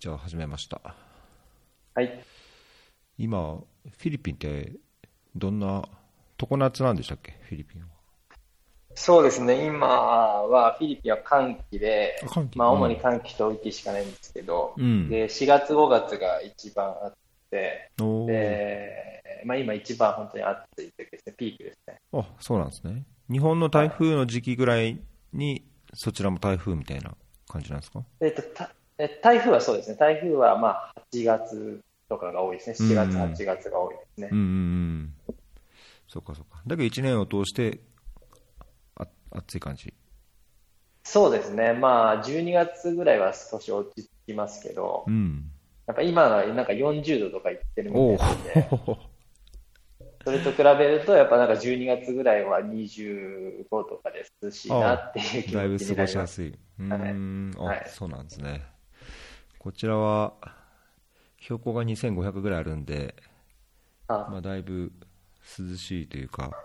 じゃあ始めました。はい。今、フィリピンってどんな、常夏なんでしたっけ、フィリピンは。そうですね。今はフィリピンは寒気でまあ主に寒気と雨季しかないんですけど、うんで、4月5月が一番あって、で、まあ今一番本当に暑い時ですね、ピークですね。あ、そうなんですね。日本の台風の時期ぐらいに、そちらも台風みたいな感じなんですか？えっと、たえ台風はそうですね。台風はまあ8月とかが多いですね。7月、うん8月が多いですねうん。うんうん。そうかそうか。だけど1年を通して、あ暑い感じ。そうですね。まあ12月ぐらいは少し落ち着きますけどう、ん。やっぱ今はなんか40度とかいってるみたいで、それと比べると、やっぱなんか12月ぐらいは25とかで涼しいなっていう気だいぶ過ご持ちになります。しやすい。うーん、あ、はいそうなんですね。こちらは、標高が2500ぐらいあるんで、あまあ、だいぶ涼しいというか、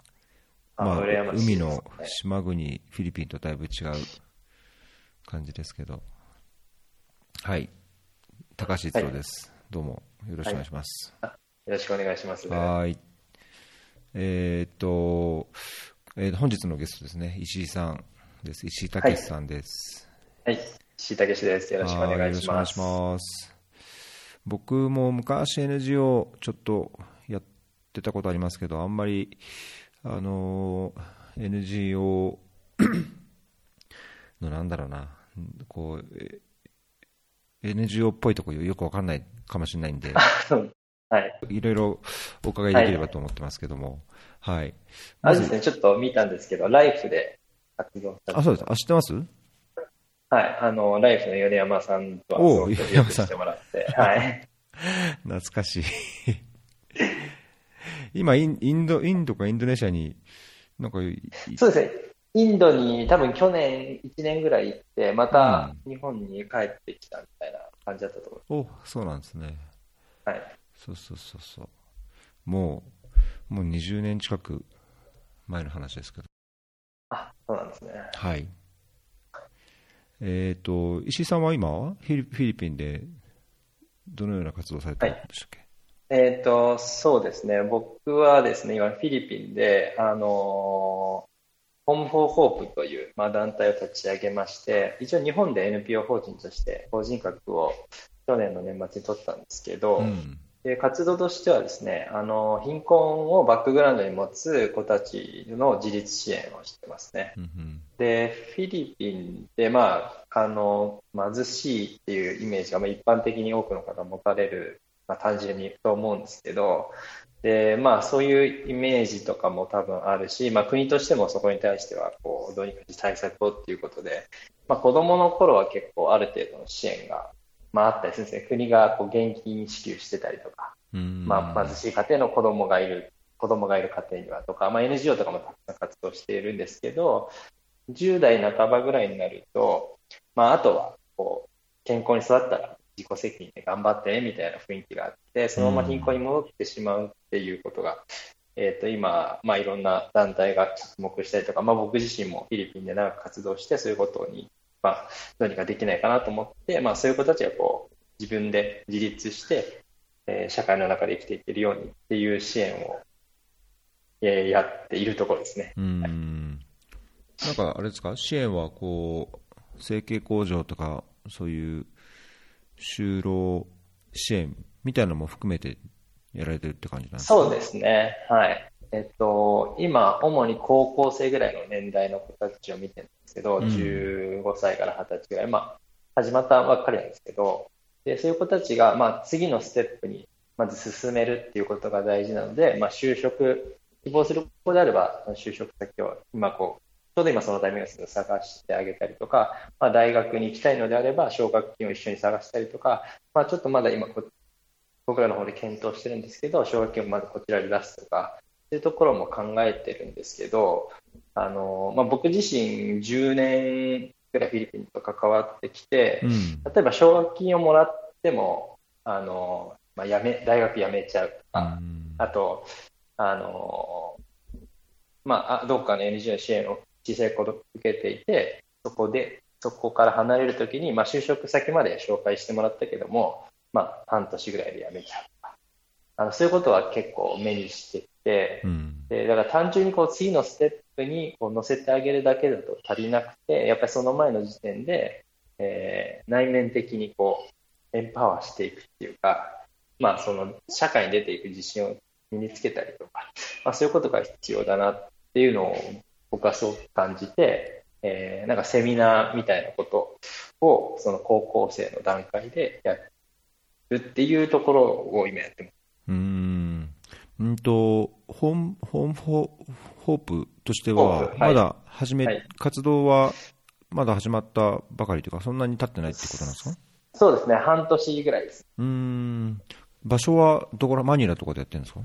あまあ、羨ましいです海の島国、フィリピンとだいぶ違う感じですけど、はい、高橋一郎です、どうもよろしくお願いします。よろしくお願いします。はーい。えーっと、えー本日のゲストですね、石井さんです。石井武さんです。はい。石井武史です。よろしくお願いします。はいよろしくお願いします。僕も昔 NGO ちょっとやってたことありますけど、あんまり、あのー NGO のなんだろうな、こう、え NGO っぽいところよくわかんないかもしれないんで、はい。いろいろお伺いできればと思ってますけども、はい。あれですね、ちょっと見たんですけど、ライフで活動されてあ、そうです。あ、知ってます？はい。あの、ライフの米山さんとは米山さんしてもらって、はい。懐かしい。今イン、インド、インドかインドネシアに、なんかい、そうですね。インドに多分去年1年ぐらい行って、また日本に帰ってきたみたいな感じだったと思いお、そうなんですね。ます。はい。そうそうそうそう。もう、もう20年近く前の話ですけど。あ、そうなんですね。はい。えっ、と、石井さんは今、フィリピンでどのような活動をされてるんでしたっけ、えっと、そうですね。僕はですね、今フィリピンで、あのホーム・フォー・ホープという、まあ、団体を立ち上げまして、一応日本で NPO 法人として法人格を去年の年末に取ったんですけど、うん。で活動としてはですね、あの貧困をバックグラウンドに持つ子たちの自立支援をしてますね。うんうん。で、フィリピンで、まあ、あの貧しいっていうイメージが、まあ、一般的に多くの方が持たれる、まあ、単純にと思うんですけど、でまあ、そういうイメージとかも多分あるし、まあ、国としてもそこに対してはこうどうにか対策をっていうことで、まあ、子どもの頃は結構ある程度の支援が、まあ、あったりするんですね、国がこう現金支給してたりとか、うん。まあ、貧しい家庭の子供がいる、子供がいる家庭にはとか、まあ、NGO とかもたくさん活動しているんですけど、10代半ばぐらいになると、まあ、あとは、こう、健康に育ったら自己責任で頑張ってみたいな雰囲気があって、そのまま貧困に戻ってしまうっていうことが、えっ、と、今、まあ、いろんな団体が着目したりとか、まあ、僕自身もフィリピンで長く活動して、そういうことに、まあ、どうにかできないかなと思って、まあ、そういう子たちがこう、自分で自立して、えー社会の中で生きていけるようにっていう支援を、えーやっているところですね。うん。なんか、あれですか？支援は、こう、整形工場とか、そういう、就労支援みたいなのも含めてやられてるって感じなんですか？そうですね。はい。えっと、今、主に高校生ぐらいの年代の子たちを見てるんですけど、うん。15歳から20歳ぐらい、まあ、始まったばっかりなんですけど、で、そういう子たちが、まあ、次のステップに、まず進めるっていうことが大事なので、まあ、就職、希望する子であれば、就職先を今こう、ちょうど今そのタイミングで探してあげたりとか、まあ、大学に行きたいのであれば、奨学金を一緒に探したりとか、まあ、ちょっとまだ今こ、僕らの方で検討してるんですけど、奨学金をまずこちらで出すとか、いうところも考えてるんですけど、あの、まあ、僕自身10年ぐらいフィリピンと関わってきて、うん。例えば奨学金をもらっても、あの、まあ、やめ、大学辞めちゃうとか、うんあと、あの、まあ、あどっかの NGO の支援を小さい頃受けていて、そこでそこから離れるときに、まあ、就職先まで紹介してもらったけども、まあ、半年ぐらいで辞めちゃうとか、あのそういうことは結構目にしてて、うん。でだから単純にこう次のステップにこう乗せてあげるだけだと足りなくて、やっぱりその前の時点で、えー内面的にこうエンパワーしていくっていうか、まあ、その社会に出ていく自信を身につけたりとか、まあ、そういうことが必要だなっていうのを僕はそう感じて、えーなんかセミナーみたいなことをその高校生の段階でやるっていうところを今やってます。うーん。うんと、ホーム、ホームホホープとしてホはまだ始め、はい。活動はまだ始まったばかりというか、そんなに経ってないってことなんですか？そうですね、半年ぐらいです。うーん。場所はどこら、マニラとかでやってるんですか？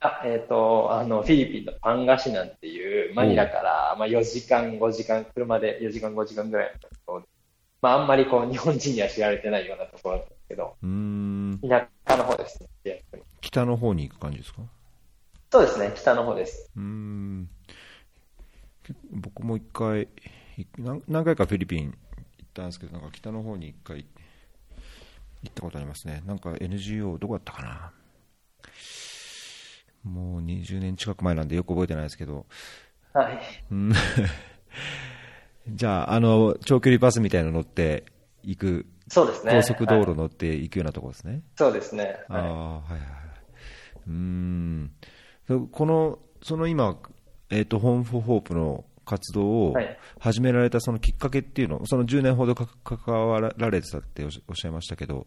あえっ、と、あの、フィリピンのパンガシナンっていう、マニラから、まあ、4時間、5時間、車で4時間、5時間ぐらいのところでまあ、あんまりこう、日本人には知られてないようなところなんですけど、うーん。田舎の方ですね、北の方に行く感じですか？そうですね、北の方です。うーん。僕も一回、い何何回かフィリピン行ったんですけど、なんか北の方に一回行ったことありますね。なんか NGO、どこだったかな？もう20年近く前なんでよく覚えてないですけど、はい。うん じゃあ、あの、長距離バスみたいなの乗って行く、そうですね。高速道路はい乗って行くようなところですね。そうですね。はい。あはいはい。うーん。そこの、その今、えっ、と、ホームフォーホープの活動をはい始められたそのきっかけっていうの、その10年ほどか関わられてたっておっしゃいましたけど、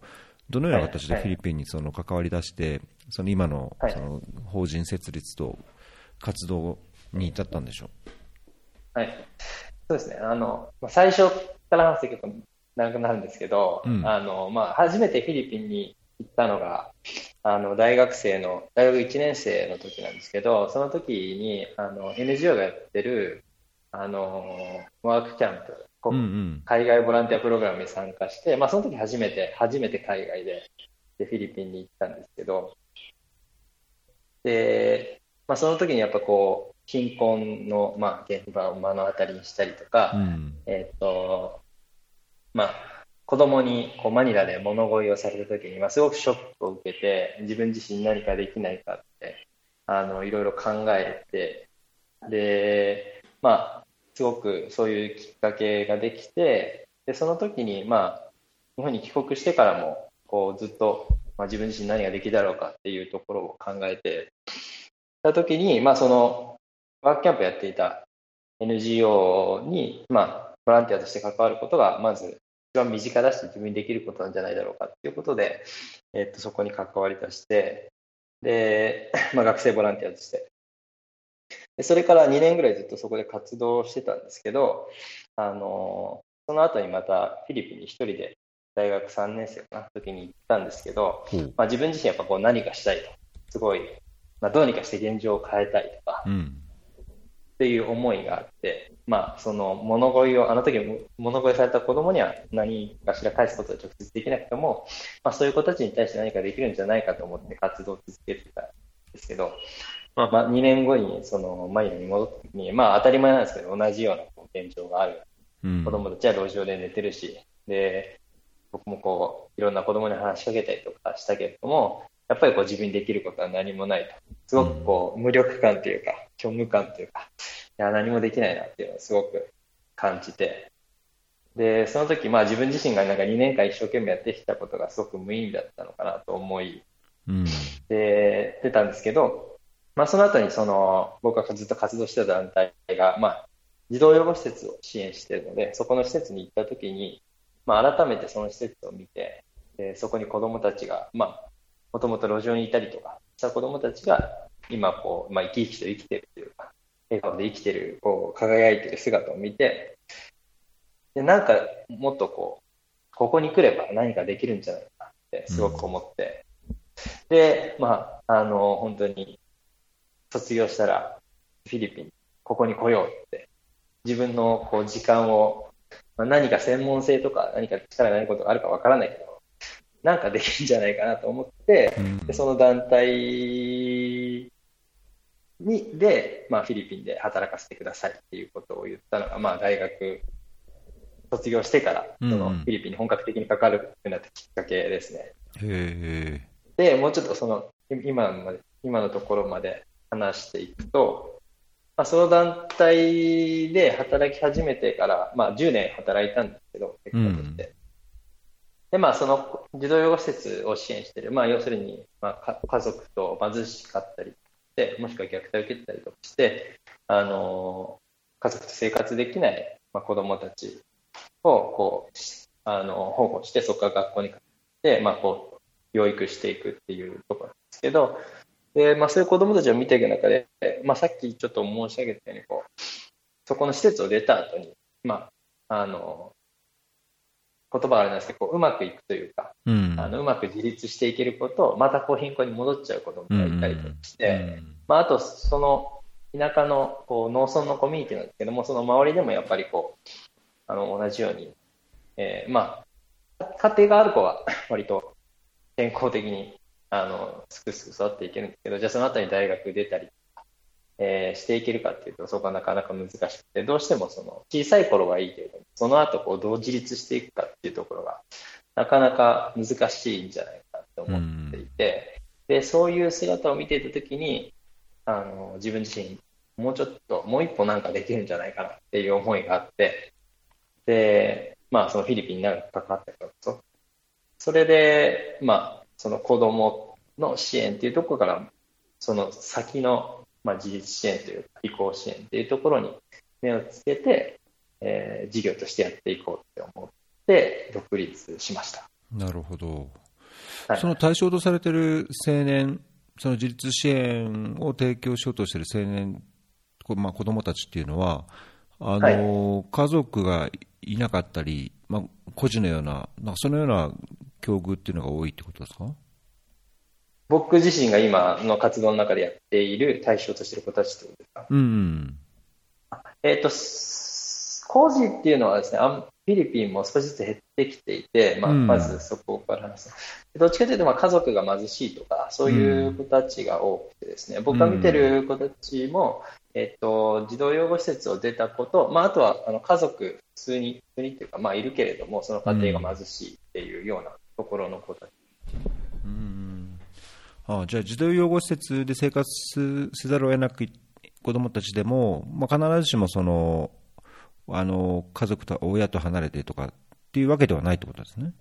どのような形ではいフィリピンにその関わり出して、その今のはいその法人設立と活動に至ったんでしょはい。そうですね。あの、まあ、最初から話すと結構長くなるんですけど、うんあの、まあ、初めてフィリピンに行ったのが、あの、大学生の、大学1年生の時なんですけど、その時に、あの、NGO がやってる、あの、ワークキャンプ、こうんうん。海外ボランティアプログラムに参加して、まあ、その時初めて、初めて海外ででフィリピンに行ったんですけど、で、まあ、その時にやっぱこう、貧困の、まあ、現場を目の当たりにしたりとか、うん。えっと、まあ、子供にこうマニラで物乞いをされた時に、まあ、すごくショックを受けて、自分自身に何かできないかって、あの、いろいろ考えて、で、まあ、すごくそういうきっかけができて、で、その時に、まあ、日本に帰国してからも、こう、ずっと、まあ、自分自身何ができるだろうかっていうところを考えてた時に、まあ、その、ワークキャンプやっていた NGO に、まあ、ボランティアとして関わることが、まず、番身近だし、自分にできることなんじゃないだろうかっていうことで、えっと、そこに関わり出して、で、まあ、学生ボランティアとして。でそれから2年ぐらいずっとそこで活動してたんですけど、あの、その後にまたフィリピンに一人で大学3年生かな、時に行ったんですけど、ほう。まあ、自分自身やっぱこう何かしたいと。すごい、まあ、どうにかして現状を変えたいとか、うん。っていう思いがあって、まあ、その物乞いを、あの時物乞いされた子供には何かしら返すことは直接できなくても、まあ、そういう子たちに対して何かできるんじゃないかと思って活動を続けてたんですけど、まあ、まあ2年後にそのマイラに戻った時に、まあ当たり前なんですけど、同じような現状がある。うん。子供たちは路上で寝てるし、で、僕もこう、いろんな子供に話しかけたりとかしたけれども、やっぱりこう自分にできることは何もないと。すごくこう、無力感というか、虚無感というか、いや、何もできないなっていうのをすごく感じて、で、その時、まあ自分自身がなんか2年間一生懸命やってきたことがすごく無意味だったのかなと思い、うん。で、出たんですけど、まあその後にその、僕がずっと活動してた団体が、まあ、児童養護施設を支援しているので、そこの施設に行った時に、まあ改めてその施設を見て、でそこに子供たちが、まあ、もともと路上にいたりとかした子供たちが、今こう、まあ生き生きと生きてるというか、笑顔で生きてる、こう、輝いてる姿を見て、で、なんかもっとこう、ここに来れば何かできるんじゃないかってすごく思って、で、まあ、あの、本当に、卒業したら、フィリピン、ここに来ようって、自分のこう時間を、まあ、何か専門性とか何か力がないことがあるかわからないけど、なんかできるんじゃないかなと思って、うんでその団体に、で、まあ、フィリピンで働かせてくださいっていうことを言ったのが、まあ、大学卒業してから、そうんうんのフィリピンに本格的にかかるようになったきっかけですね。へで、もうちょっとその、い今まで、今のところまで話していくと、まあ、その団体で働き始めてから、まあ、10年働いたんですけど、結果として。で、まあ、その児童養護施設を支援している、まあ、要するに、まあ、家族と貧しかったりして、もしくは虐待を受けてたりとかして、あの家族と生活できない、まあ、子供たちを、こう、あの保護して、そこから学校に通って、まあ、こう、養育していくっていうところなんですけど、で、まあ、そういう子供たちを見ていく中で、まあ、さっきちょっと申し上げたように、こう、そこの施設を出た後に、まあ、あの、言葉はあれなんですけど、こううまくいくというか、うん。あのうまく自立していけることを、またこう貧困に戻っちゃう子供がいたりとかして、うんまあ、あと、その田舎のこう農村のコミュニティなんですけども、その周りでもやっぱりこうあの同じように、えーまあ、家庭がある子は 割と健康的にあのすくすく育っていけるんですけど、じゃあその後に大学出たり、えーしていけるかっていうと、そこはなかなか難しくて、どうしてもその小さい頃はいいけれども、その後こうどう自立していくかっていうところが、なかなか難しいんじゃないかと思っていて、でそういう姿を見ていたときにあの、自分自身、もうちょっと、もう一歩なんかできるんじゃないかなっていう思いがあって、で、まあ、そのフィリピンに長く関わったからこそ、それで、まあ、その子供の支援っていうところから、その先の、まあ、自立支援というか、移行支援っていうところに目をつけて、えー事業としてやっていこうって思って、独立しました。なるほど。はいその対象とされている青年、その自立支援を提供しようとしている青年、こまあ、子どもたちっていうのは、あの家族がいなかったり、まあ、孤児のような、なんかそのような境遇っていうのが多いってことですか？僕自身が今の活動の中でやっている対象としている子たちってことですか？うん、えっ、と、す工事っていうのはですね、フィリピンも少しずつ減ってきていて、まあ、うん。まずそこから話す。どっちかというと、まあ、家族が貧しいとか、そういう子たちが多くてですね、僕が見てる子たちも、えっ、と、児童養護施設を出た子と、まあ、あとは、あの、家族、普通に、普通にっていうか、まあ、いるけれども、その家庭が貧しいっていうようなところの子たち。うんあじゃあ、児童養護施設で生活せざるを得なく子どもたちでも、まあ、必ずしもそのあの家族と親と離れてとかっていうわけではないってことですね。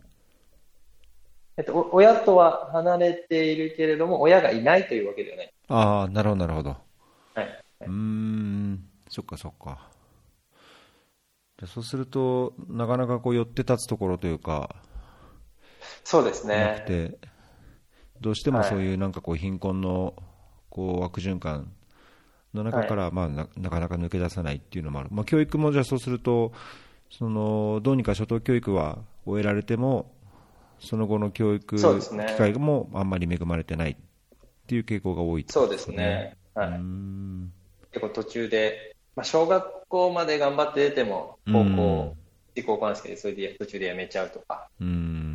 えっと、お親とは離れているけれども、親がいないというわけではない。ああ、なるほど、なるほど。はい。うーん、そっかそっか。じゃあそうすると、なかなかこう寄って立つところというか、そうですなくね。て、どうしてもはい。そういうなんかこう貧困のこう悪循環の中からまあななかなか抜け出さないっていうのもある、まあ、教育もじゃあそうすると、そのどうにか初等教育は終えられても、その後の教育機会もあんまり恵まれてないっていう傾向が多いそうですね。はい。ん。結構途中で、まあ、小学校まで頑張って出ても、高校、高校なんですけど、それで途中でやめちゃうとか。うーん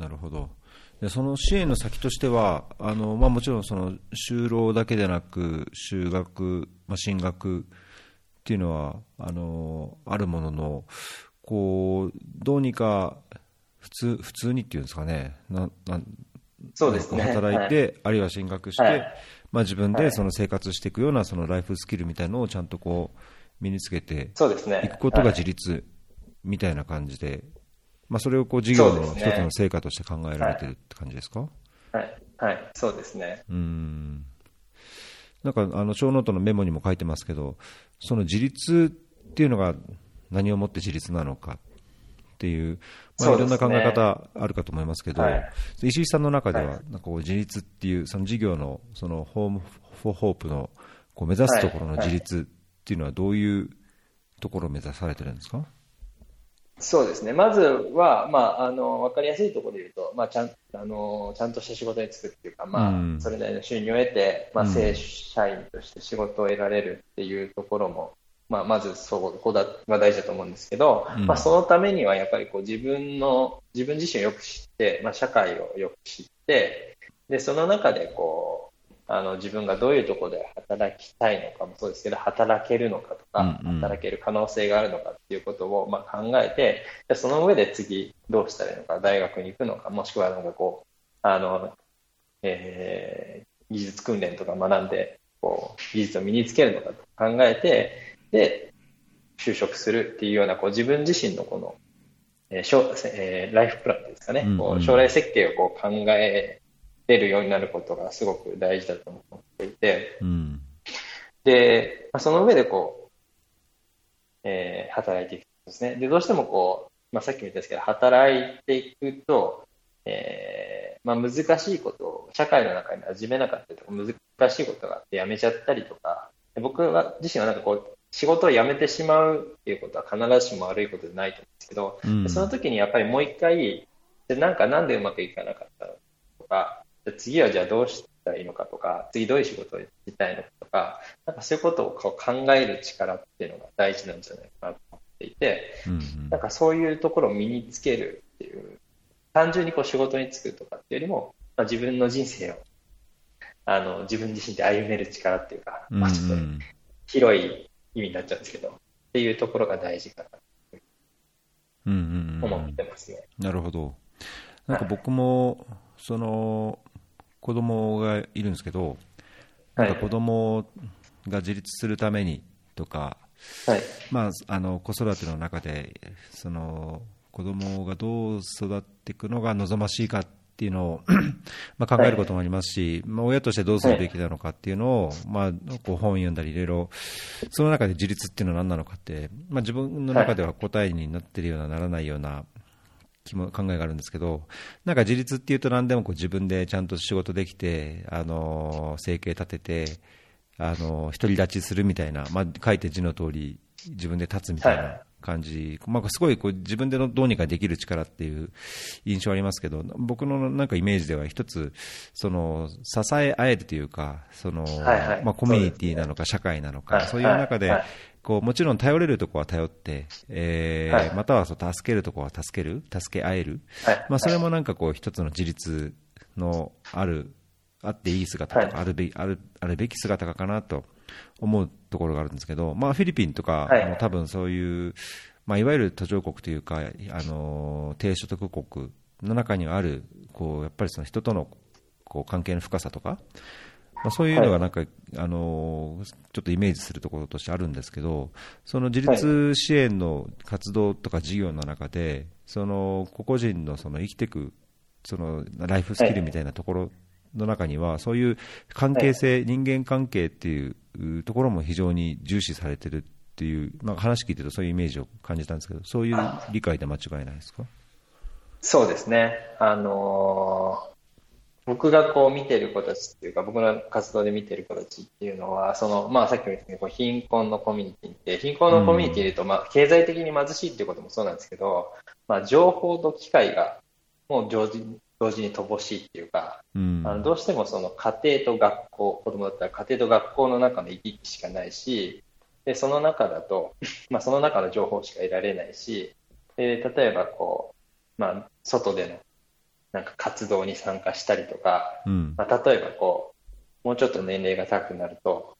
なるほど。でその支援の先としては、あのまあ、もちろんその就労だけでなく、就学、まあ、進学っていうのはあのあるものの、こうどうにか普通普通にっていうんですかね、ななんそうですね。働いて、あるいは進学して、はいまあ、自分はいでその生活していくようなそのライフスキルみたいなのをちゃんとこう身につけて。いくことがはい自立みたいな感じで、まあ、それをこう事業の一つの成果として考えられてるって感じですか、はい。はい。そうですね。うーん。なんかあのショーノートのメモにも書いてますけど、その自立っていうのが何をもって自立なのかっていう、まあ、いろんな考え方あるかと思いますけど、はい。石井さんの中では、はい。なんかこう自立っていう、その事業のそのホーム・フォー・ホープのこう目指すところのはい。自立っていうのは、どういうところを目指されてるんですか、そうですね。まずは、まあ、あの、わかりやすいところで言うと、まあ、ちゃん、あの、ちゃんとした仕事に就くっていうか、まあ、うん。それなりの収入を得て、まあ、うん。正社員として仕事を得られるっていうところも、まあ、まずそこだが大事だと思うんですけど、うん。まあ、そのためにはやっぱりこう自分の、自分自身をよく知って、まあ、社会をよく知って、で、その中でこう、あの自分がどういうところで働きたいのかもそうですけど働けるのかとか、うんうん。働ける可能性があるのかっていうことをまあ考えてでその上で次どうしたらいいのか大学に行くのかもしくはなんかこうあの、えー技術訓練とか学んでこう技術を身につけるのかと考えてで就職するっていうようなこう自分自身のこの、えーえーライフプランですかね、うんうん。こう将来設計をこう考えれるようになることがすごく大事だと思っていて、うん。で、まあ、その上でこう、えー働いていくんですね。で、どうしてもこう、まあ、さっきも言ったんですけど、働いていくと、えーまあ、難しいことを社会の中に馴染めなかったりとか、難しいことがあって辞めちゃったりとか、で僕は自身はなんかこう、仕事を辞めてしまうっていうことは必ずしも悪いことじゃないと思うんですけど、うんでその時にやっぱりもう一回、でなんかなんでうまくいかなかったのとか、で次はじゃあどうしたらいいのかとか、次どういう仕事をしたいのかとか、なんかそういうことをこう考える力っていうのが大事なんじゃないかなと思っていて、うんなんかそういうところを身につけるっていう、単純にこう仕事に就くとかっていうよりも、まあ、自分の人生をあの自分自身で歩める力っていうか、うん。まあ、ちょっとうん広い意味になっちゃうんですけど、っていうところが大事かなうんうんと思うんってますね。なるほど。なんか僕も、その、子供がいるんですけど、なんか子供が自立するためにとか、はい。まあ、あの子育ての中でその子供がどう育っていくのが望ましいかっていうのを まあ考えることもありますし、まあ、親としてどうするべきなのかっていうのを、まあ、こう本読んだりいろいろその中で自立っていうのは何なのかって、まあ、自分の中では答えになってるようなならないような気も考えがあるんですけど、なんか自立っていうと何でもこう自分でちゃんと仕事できて、あの生計立てて、あの独り立ちするみたいな、まあ、書いて字の通り自分で立つみたいはない。感じ、まあ、すごいこう自分でのどうにかできる力っていう印象ありますけど、僕のなんかイメージでは一つ、その支え合えるというか、そのはいはい。まあ、コミュニティなのか社会なのか、はい。そういう中で、はいこうもちろん頼れるところは頼って、えーはい。またはそう助けるところは助ける、助け合える、はい。まあ、それもなんかこう一つの自立のある、あっていい姿とか、はい。あるべあるあるべき姿かなと思うところがあるんですけど、まあ、フィリピンとかはい。も多分そういう、まあ、いわゆる途上国というか、あの低所得国の中にはある、こうやっぱりその人とのこう関係の深さとか、まあ、そういうのがなんか、あのちょっとイメージするところとしてあるんですけど、その自立支援の活動とか事業の中で、その個々人のその生きていくそのライフスキルみたいなところの中には、そういう関係性、人間関係っていうところも非常に重視されてるっていう、まあ、話聞いてるとそういうイメージを感じたんですけど、そういう理解で間違いないですか？そうですね。あのー僕がこう見てる子たちっていうか、僕の活動で見てる子たちっていうのは、その、まあさっきも言ったようにこう貧困のコミュニティって、貧困のコミュニティで言うと、まあ経済的に貧しいっていうこともそうなんですけど、まあ情報と機会がもう同時同時に乏しいっていうか、うん。あのどうしてもその家庭と学校、子供だったら家庭と学校の中の行き来しかないし、でその中だと、まあ、その中の情報しか得られないし、で例えばこう、まあ、外でのなんか活動に参加したりとか、うん。まあ、例えばこう、もうちょっと年齢が高くなると、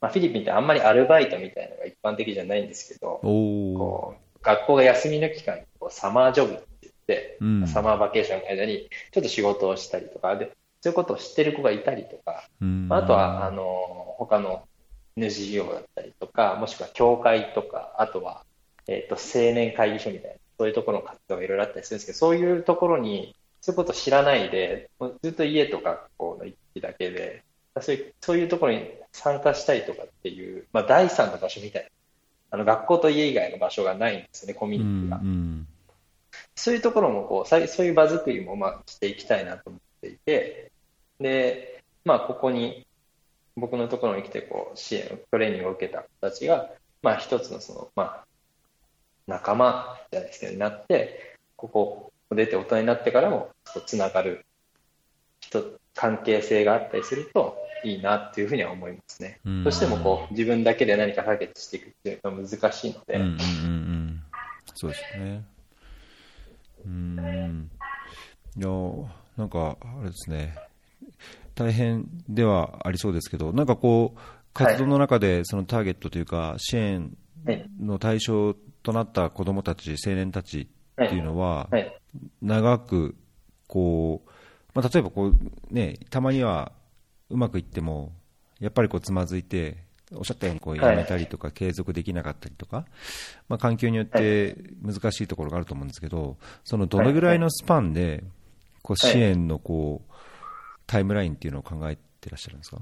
まあ、フィリピンってあんまりアルバイトみたいなのが一般的じゃないんですけど、こう学校が休みの期間にこうサマージョブって言って、うん。サマーバケーションの間にちょっと仕事をしたりとかで、そういうことを知ってる子がいたりとか、うん。まああとはあの他の NGO だったりとか、もしくは教会とか、あとは、えっと青年会議所みたいな、そういうところの活動がいろいろあったりするんですけど、そういうところに、そういうことを知らないで、ずっと家と学校の行きだけで、そういうそういうところに参加したりとかっていう、まあ、第三の場所みたいな、あの学校と家以外の場所がないんですよね、コミュニティが。うんそういうところもこう、さいそういう場作りもまあしていきたいなと思っていて、で、まあ、ここに、僕のところに来てこう支援、トレーニングを受けた子たちが、まあ、一つのその、まあ、仲間じゃないですけど、になって、ここを出て大人になってからも、つながる人、関係性があったりするといいなっていうふうには思いますね。うんどうしてもこう、自分だけで何か解決していくっていうのは難しいので、うんうんうんうんそうですね。うん。いや、なんか、あれですね。大変ではありそうですけど、なんかこう、活動の中でそのターゲットというか、支援の対象となった子どもたち、青年たちっていうのは、長くこう、まあ、例えばこう、ね、たまにはうまくいっても、やっぱりこうつまずいて、おっしゃったようにこうやめたりとか、継続できなかったりとか、まあ、環境によって難しいところがあると思うんですけど、そのどのぐらいのスパンで、こう支援のこうタイムラインっていうのを考えてらっしゃるんですか？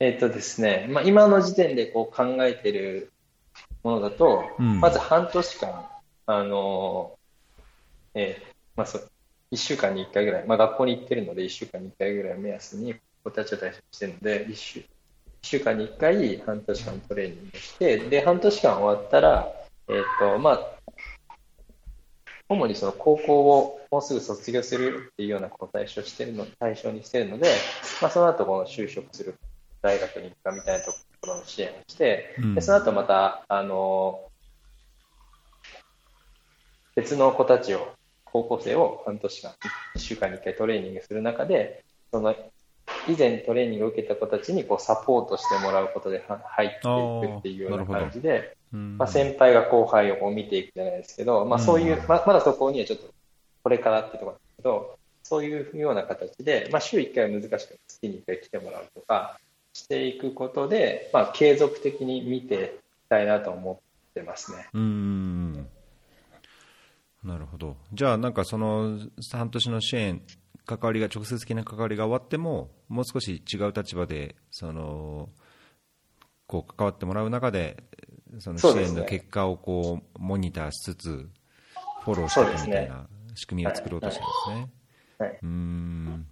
えっ、とですね、まあ、今の時点でこう考えているものだと、うん、まず半年間、あのえーまあ、そ1週間に1回ぐらい、まあ、学校に行ってるので1週間に1回ぐらいを目安に子たちを対象してるので1週 ,1 週間に1回半年間トレーニングしてで半年間終わったら、えーとまあ、主にその高校をもうすぐ卒業するっていうような子を対象してるの対象にしてるので、まあ、その後この就職する大学に行くかみたいなところの支援をして、でその後またあの別の子たちを高校生を半年間1週間に1回トレーニングする中でその以前トレーニングを受けた子たちにこうサポートしてもらうことで入っていくっていうような感じで、まあ、先輩が後輩をこう見ていくじゃないですけど、まあ、そういう、ままだそこにはちょっとこれからっていうところなんですけど、そういうような形で、まあ、週1回は難しく月に1回来てもらうとかしていくことで、まあ、継続的に見ていきたいなと思ってますね。うんなるほど。じゃあ、なんかその半年の支援、関わりが、直接的な関わりが終わっても、もう少し違う立場で、その、こう関わってもらう中で、その支援の結果をこうモニターしつつ、フォローしていくみたいな仕組みを作ろうとしてるんですね。はい。はい、うん。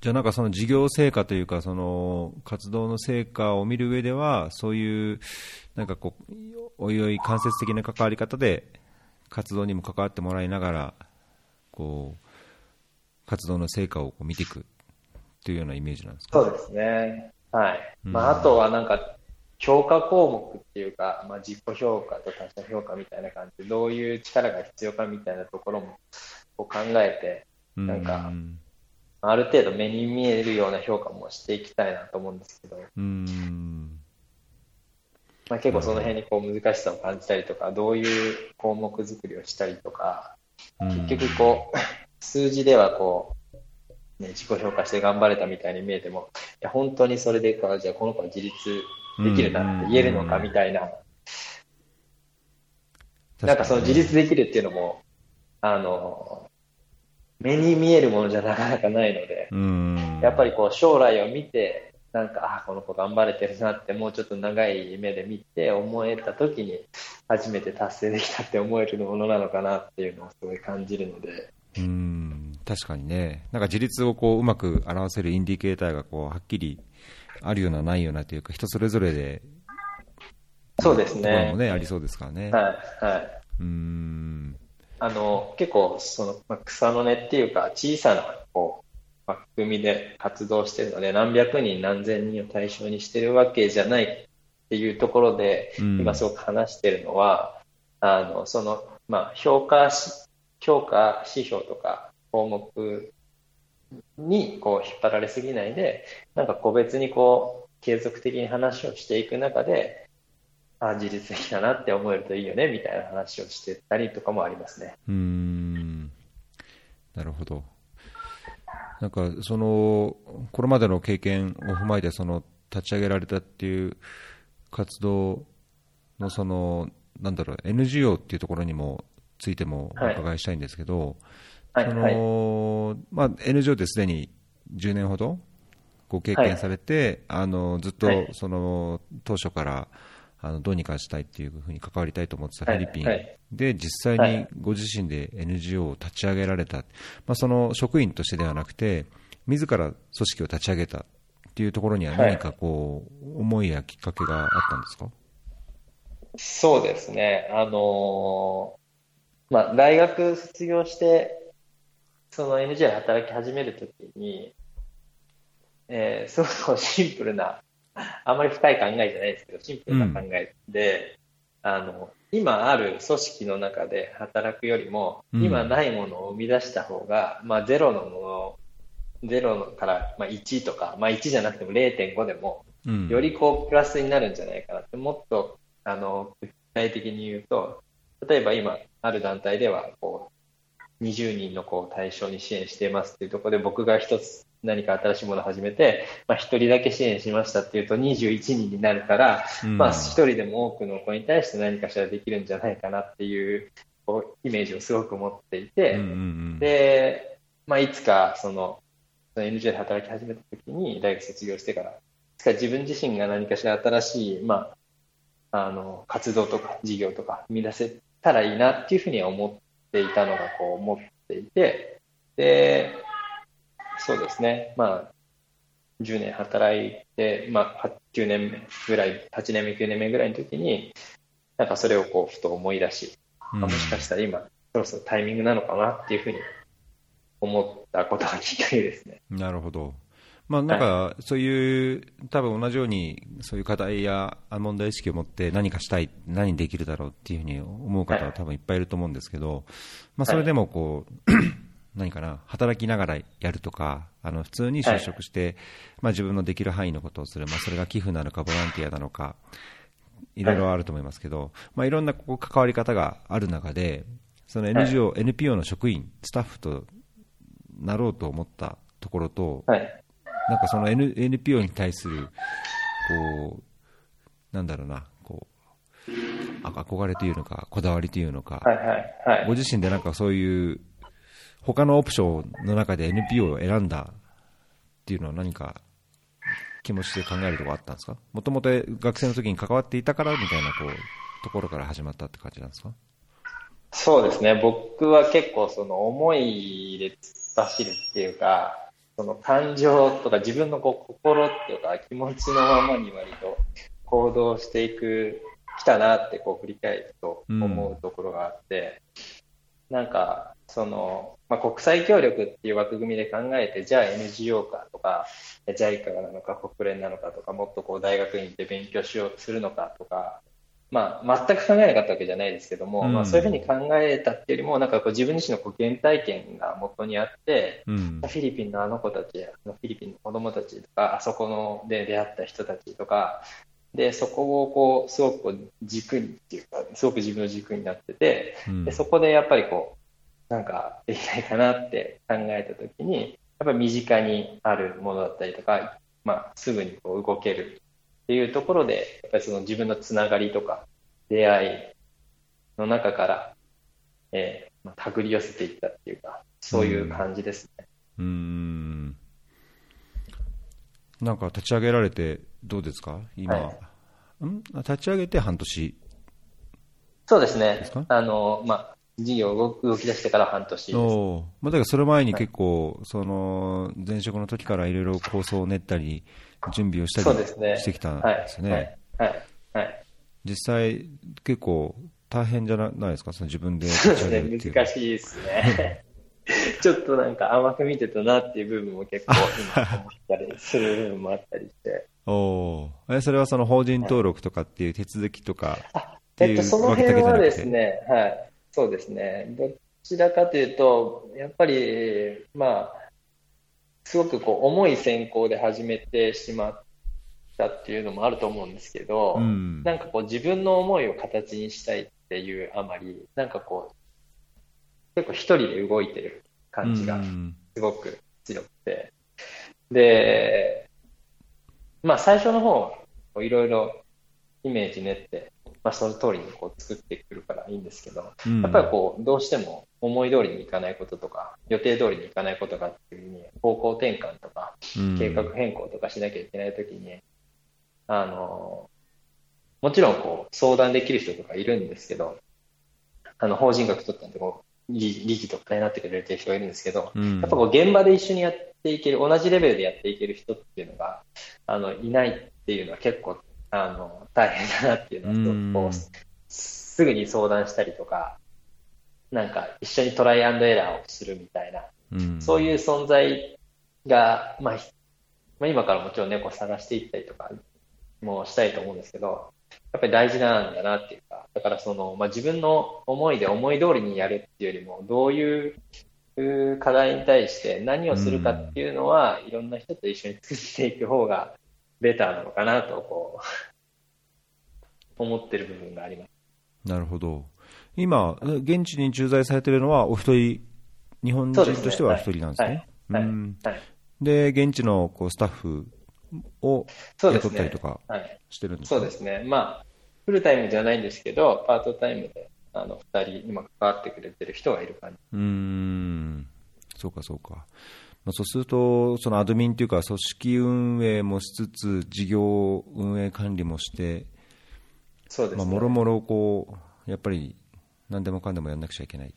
じゃあなんかその事業成果というか、その活動の成果を見る上では、そういうなんかこう、おいおい間接的な関わり方で活動にも関わってもらいながら、こう、活動の成果をこう見ていくというようなイメージなんですか？そうですね。はい。まあ、あとはなんか、評価項目っていうか、まあ、自己評価と他者評価みたいな感じで、どういう力が必要かみたいなところもこう考えて、なんか、ある程度目に見えるような評価もしていきたいなと思うんですけど、まあ、結構その辺にこう難しさを感じたりとか、どういう項目作りをしたりとか、結局こう、数字ではこう、ね、自己評価して頑張れたみたいに見えても、いや本当にそれでか、じゃあこの子は自立できるなって言えるのかみたいな、なんかその自立できるっていうのも、あの、目に見えるものじゃなかなかないので、やっぱりこう将来を見て、なんか、あ、この子頑張れてるなって、もうちょっと長い目で見て思えた時に、初めて達成できたって思えるものなのかなっていうのをすごい感じるので。うん確かにね、なんか自立をこううまく表せるインディケーターがこうはっきりあるような、ないようなというか、人それぞれで、そうですね。もね、ありそうですからね。はい、はい。うんあの結構その、まあ、草の根っていうか小さなこう枠組みで活動しているので何百人何千人を対象にしているわけじゃないっていうところで、うん、今すごく話しているのはあのその、まあ、評価評価指標とか項目にこう引っ張られすぎないでなんか個別にこう継続的に話をしていく中であ自律的だなって思えるといいよねみたいな話をしてたりとかもありますね。うんなるほど。なんかそのこれまでの経験を踏まえてその立ち上げられたっていう活動のそのなんだろう NGO っていうところにもついてもお伺いしたいんですけど、はい、その、はい、まあ、NGO ってすでに10年ほどご経験されて、はい、あのずっとその当初からあのどうにかしたいっていうふうに関わりたいと思ってたフィリピン。で実際にご自身で NGO を立ち上げられた、まあ、その職員としてではなくて自ら組織を立ち上げたっていうところには何かこう、思いやきっかけがあったんですか？そうですね、あのー、まあ、大学卒業してその NGO で働き始めるときに、えー、すごくシンプルなあんまり深い考えじゃないですけど、シンプルな考えで、うん、あの、今ある組織の中で働くよりも、うん、今ないものを生み出した方が、まあ、ゼロのもの0から、まあ、1とか、まあ、1じゃなくても0.5でも、うん。よりこうプラスになるんじゃないかなって、もっとあの具体的に言うと、例えば今、ある団体ではこう20人の子を対象に支援していますっていうところで、僕が一つ何か新しいものを始めて、まあ、1人だけ支援しましたっていうと21人になるから、うん。まあ、1人でも多くの子に対して何かしらできるんじゃないかなっていうこうイメージをすごく持っていて、うんうんうん。で、まあ、いつかそのその NGO で働き始めた時に大学卒業してからいつか自分自身が何かしら新しい、まあ、あの活動とか事業とか生み出せたらいいなっていうふうには思っていたのがこう思っていてでそうですね、まあ、10年働いて、まあ、9年目ぐらい8年目9年目ぐらいの時になんかそれをこうふと思い出しうん。まあもしかしたら今、そろそろタイミングなのかなっていうふうに思ったことがきっかけですね。なるほど。まあ、なんか、そういう、多分同じように、そういう課題や問題意識を持って何かしたい、何できるだろうっていうふうに思う方は多分いっぱいいると思うんですけど、まあ、それでもこう、何かな、働きながらやるとか、あの、普通に就職して、まあ、自分のできる範囲のことをする、まあ、それが寄付なのか、ボランティアなのか、いろいろあると思いますけど、まあ、いろんなこう関わり方がある中で、その NGO、NPO の職員、スタッフとなろうと思ったところと、はい。なんかその、N、NPO に対する、こう、なんだろうな、こう、あ憧れというのか、こだわりというのか、はいはいはい。ご自身でなんかそういう、他のオプションの中で NPO を選んだっていうのは何か気持ちで考えるところあったんですか？もともと学生の時に関わっていたからみたいなこうところから始まったって感じなんですか？そうですね。僕は結構その思いで突っ走るっていうか、その感情とか自分のこう心っていうか気持ちのままに割と行動していく、きたなってこう振り返ると思うところがあって、なんか、その、まあ、国際協力っていう枠組みで考えて、じゃあ NGO かとか、JICA なのか国連なのかとか、もっとこう大学院で勉強しようとするのかとか、まあ、全く考えなかったわけじゃないですけども、うん。まあ、そういうふうに考えたっていうよりも、なんかこう自分自身のこう原体験が元にあって、うん。フィリピンのあの子たち、フィリピンの子供たちとか、あそこので出会った人たちとか、で、そこをこう、すごくこう軸にっていうか、すごく自分の軸になってて、うん。でそこでやっぱりこう、なんかできないかなって考えたときに、やっぱり身近にあるものだったりとか、まあ、すぐにこう動けるっていうところで、やっぱりその自分のつながりとか、出会いの中から、えーまあ、手繰り寄せていったっていうか、そういう感じですね。うーん。なんか立ち上げられてどうですか？今、はい。ん？あ立ち上げて半年。そうですね。あの、まあ、事業動き出してから半年です。おーまあ、だからそれ前に結構、その前職の時からいろいろ構想を練ったり、準備をしたり。してきたんはいですね。はい。はい。はい。実際、結構大変じゃなないですか、その自分でそうですね。難しいですね。ちょっとなんか甘く見てたなっていう部分も結構今思ったりする部分もあったりして。おーえそれはその法人登録とかっていう手続きとかっていうえっと、その辺はですね、はい。そうですね。どちらかというと、やっぱり、まあ、すごくこう重い選考で始めてしまったっていうのもあると思うんですけど、うん。なんかこう自分の思いを形にしたいっていうあまり、なんかこう、結構一人で動いてる感じがうん。すごく強くて、で、まあ最初の方はいろいろイメージ練って、まあその通りにこう作ってくるからいいんですけど、うん。やっぱりこう、どうしても思い通りにいかないこととか、予定通りにいかないことがあってに、方向転換とか、うん。計画変更とかしなきゃいけないときに、あの、もちろんこう相談できる人とかいるんですけど、あの、法人学取ったんでこう、理事理事とかになってくれる人がいるんですけど、うん。やっぱこう現場で一緒にやっていける、同じレベルでやっていける人っていうのが、あの、いないっていうのは結構、あの、大変だなっていうのは、こう、すぐに相談したりとか、なんか一緒にトライアンドエラーをするみたいな、うん。そういう存在が、まあ、ひまあ、今からもちろん猫探していったりとかもしたいと思うんですけど、やっぱり大事なんだなっていうか、だからその、まあ、自分の思いで思い通りにやるっていうよりも、どういういう課題に対して何をするかっていうのは、いろんな人と一緒に作っていく方がベターなのかなとこう思ってる部分があります。なるほど。今、現地に駐在されているのはお一人、日本人としてはお一人なんですね。で、現地のこうスタッフを雇そうですねったりとかはいしてるんですか？そうですね。まあ、フルタイムじゃないんですけど、パートタイムで、あの、二人、今関わってくれてる人がいる感じ。うーん、そうかそうか。まあ、そうすると、そのアドミンというか、組織運営もしつつ、事業運営管理もして、まあ、そうですね。もろもろこう、やっぱり何でもかんでもやんなくちゃいけないっ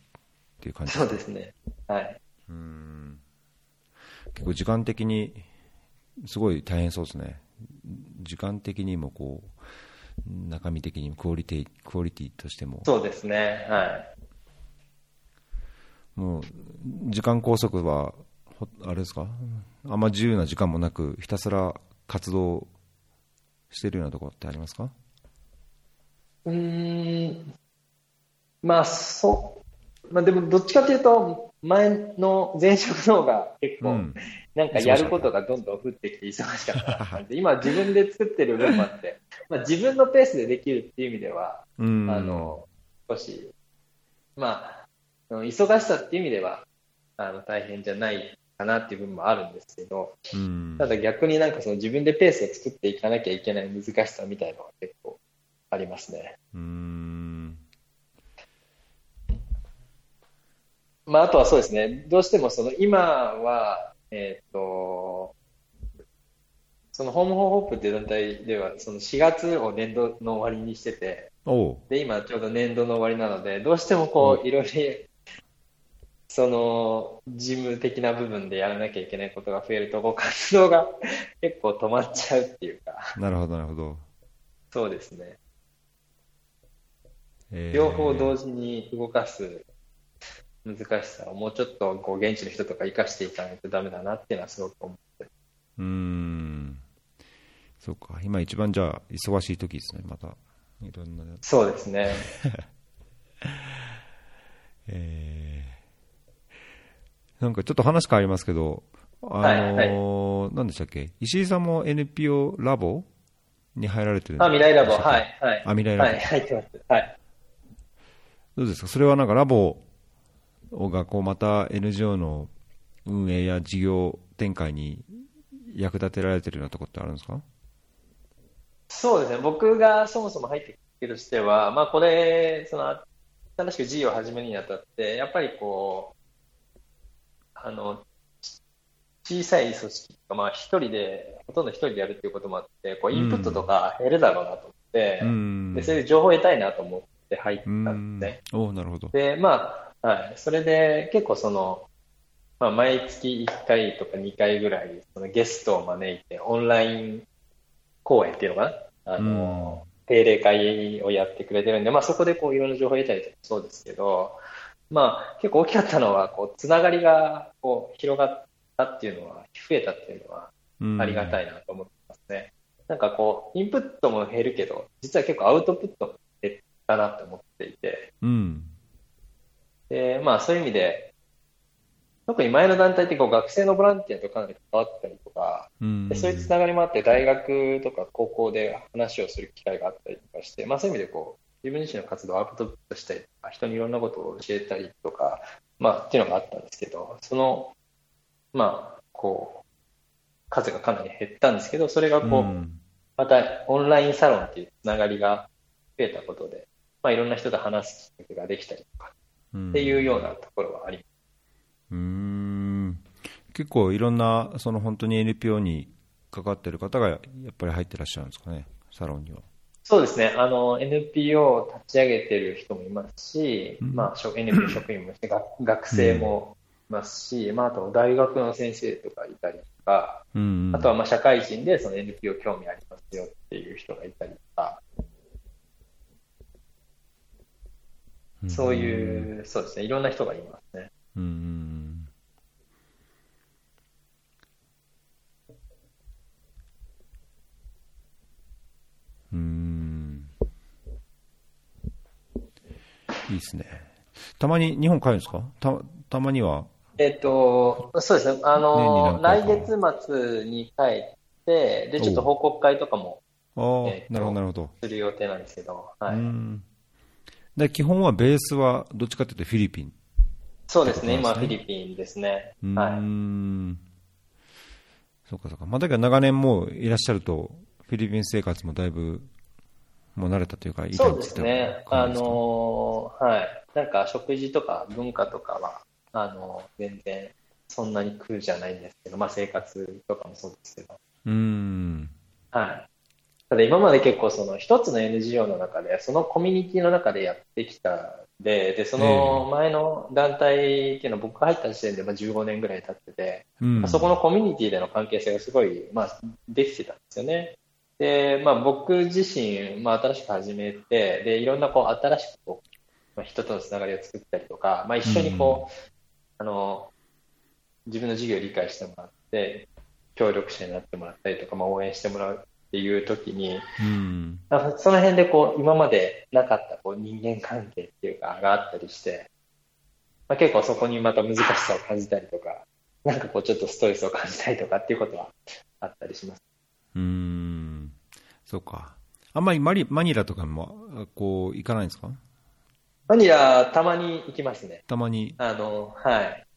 ていう感じそうですね。はい。うーん結構時間的にすごい大変そうですね。時間的にもこう、中身的にもクオリティ、クオリティとしても、そうですね。はい。もう、時間拘束は、ほあれですか？あんま自由な時間もなく、ひたすら活動してるようなところってありますか？うーん。まあ、そう。まあでも、どっちかというと、前の前職の方が結構、うん。なんかやることがどんどん降ってきて忙しかった感じで、今自分で作ってる分もあって、まあ自分のペースでできるっていう意味では、うん。あの、少し、まあ、忙しさっていう意味では、あの、大変じゃないかなっていう部分もあるんですけど、うん、ただ逆になんかその自分でペースを作っていかなきゃいけない難しさみたいのは結構ありますね。うーん。まあ、あとはそうですね、どうしてもその今は、えっ、と、そのホームホーホープっていう団体では、その4月を年度の終わりにしてて。で、今ちょうど年度の終わりなので、どうしてもこう、いろいろ、その、事務的な部分でやらなきゃいけないことが増えると、こう、活動が結構止まっちゃうっていうか、なるほど、なるほど。そうですね。えー両方同時に動かす難しさをもうちょっとこう現地の人とか生かしていかないとダメだなっていうのはすごく思ってるうーん。そうか。今一番じゃあ、忙しい時ですね、また。いろんな。そうですね。えーなんかちょっと話変わりますけど、あのー何でしたっけ？石井さんも NPO ラボに入られてるんあ、未来ラボ、はい、はい。あ未来ラボはい、入ってます。はい。どうですか？それはなんかラボがこうまた NGO の運営や事業展開に役立てられてるようなところってあるんですか？そうですね。僕がそもそも入ってきてとしては、まあこれ、その、新しく事業を始めるにあたって、やっぱりこう、あの、小さい組織とか、まあ一人で、ほとんど一人でやるっていうこともあって、こう、インプットとか減るだろうなと思って、うん。で、それで情報を得たいなと思って入ったうんんですね。おなるほど。で、まあ、はい。それで結構その、まあ、毎月1回とか2回ぐらい、そのゲストを招いて、オンライン講演っていうのかな？あの、定例会をやってくれてるんで、まあそこでこういろんな情報を得たりとかそうですけど、まあ結構大きかったのは、こう、つながりがこう広がったっていうのは、増えたっていうのはありがたい。いなと思ってますね。なんかこう、インプットも減るけど、実は結構アウトプットも減ったなと思っていて、うん。で、まあそういう意味で、特に前の団体ってこう学生のボランティアとかなり関わったりとか、うん。でそういうつながりもあって、大学とか高校で話をする機会があったりとかして、まあそういう意味でこう、自分自身の活動をアウトプットしたりとか、人にいろんなことを教えたりとか、まあっていうのがあったんですけど、その、まあ、こう、数がかなり減ったんですけど、それがこう、うん。またオンラインサロンっていうつながりが増えたことで、まあいろんな人と話すきっかけができたりとか、っていうようなところはあります。うーん結構いろんな、その本当に NPO に関わってる方がやっぱり入ってらっしゃるんですかね、サロンには。そうですね。あの、NPO を立ち上げてる人もいますし、うんまあ、職 NPO 職員もいて、学学生もいますし、まあ、あと大学の先生とかいたりとか、うんあとはまあ社会人でその NPO 興味ありますよっていう人がいたりとか、そういう、そうですね。いろんな人がいますね。うん。うん。いいですね。たまに日本帰るん。ですかたたまには。えっ、と、そうですね、あの、来月末に帰って、で、ちょっと報告会とかもえーとなるほど、なるほど。する予定なん。ですけど、はい。うん。で基本はベースはどっちかというとフィリピン。そうですね、今フィリピンですね。うーはい。ん。そうかそうか。まあ、だけど長年もういらっしゃると、フィリピン生活もだいぶ、もう慣れたというか、いいそうですね。あのーはい。なんか食事とか文化とかは、あのー全然そんなに苦じゃないんですけど、まあ生活とかもそうですけど。うーん。はい。ただ今まで結構その一つの NGO の中で、そのコミュニティの中でやってきたで、で、その前の団体っていうのは僕が入った時点でまあ15年ぐらい経ってて、うん。そこのコミュニティでの関係性がすごい、まあ、できてたんですよね。で、まあ、僕自身、まあ、新しく始めて、で、いろんなこう新しくこう、まあ、人とのつながりを作ったりとか、まあ、一緒にこう、あの、自分の事業を理解してもらって、協力者になってもらったりとか、まあ、応援してもらうっていう時に、うん。その辺でこう、今までなかったこう人間関係っていうか、があったりして、まあ、結構そこにまた難しさを感じたりとか、なんかこうちょっとストレスを感じたりとかっていうことはあったりします。うーん。そうか。あんまりマリマニラとかも、あこう、行かないんですか？マニラ、たまに行きますね。たまに。あの、はい。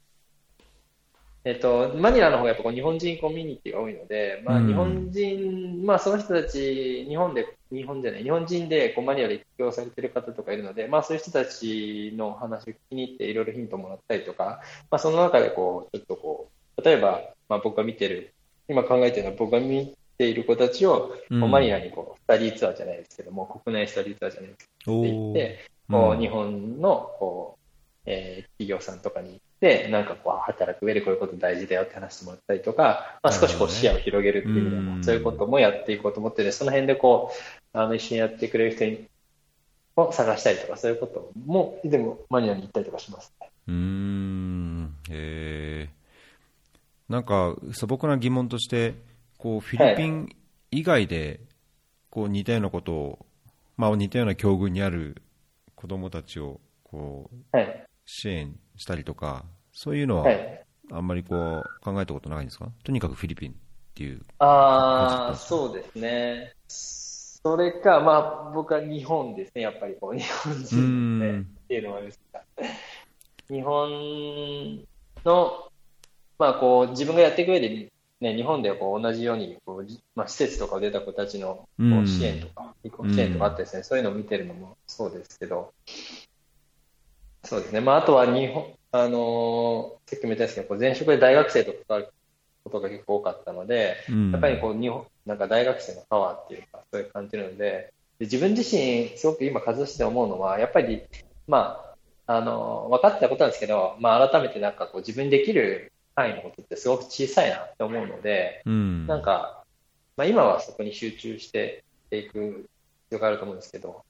えっと、マニラの方がやっぱこう日本人コミュニティが多いので、まあうん。日本人、まあその人たち、日本で、日本じゃない、日本人でこうマニラで起業されてる方とかいるので、まあそういう人たちの話を聞きに行っていろいろヒントもらったりとか、まあその中でこう、ちょっとこう、例えば、まあ僕が見てる、今考えてるのは僕が見ている子たちを、うん。マニラにこう、スタディーツアーじゃないですけども、国内スタディーツアーじゃないですけど、行おーって、こううん。日本のこう、えー企業さんとかに行って、なんかこう、働く上でこういうこと大事だよって話してもらったりとか、まあ、少しこう視野を広げるっていう意味でも、うんそういうこともやっていこうと思ってて、その辺でこう、あの、一緒にやってくれる人にを探したりとか、そういうことも、でもマニラに行ったりとかします。うーん。へえ。なんか、素朴な疑問として、こう、フィリピン以外で、こう、似たようなことを、まあ、似たような境遇にある子供たちを、こう、はい。支援したりとか、そういうのは、はい。あんまりこう、考えたことないんですか？とにかくフィリピンっていう。ああ、そうですね。それか、まあ、僕は日本ですね、やっぱりこう、日本人っていうのはあすが、日本の、まあ、こう、自分がやっていく上で、ね、日本でこう同じようにこう、じまあ、施設とかを出た子たちのこうん。う支援とか、移行支援とかあってですね、そういうのを見てるのもそうですけど、そうですね、まあ、あとは日本、あのーさっきも言ったんですけど、こう前職で大学生と関わることが結構多かったので、うんやっぱりこう日本、なんか大学生のパワーっていうか、そういう感じるので、で自分自身、すごく今、活動して思うのは、やっぱり、まあ、あの、分かってたことなんですけど、まあ、改めてなんかこう、自分にできる範囲のことってすごく小さいなって思うので、うん。なんか、まあ、今はそこに集中していく必要があると思うんですけど、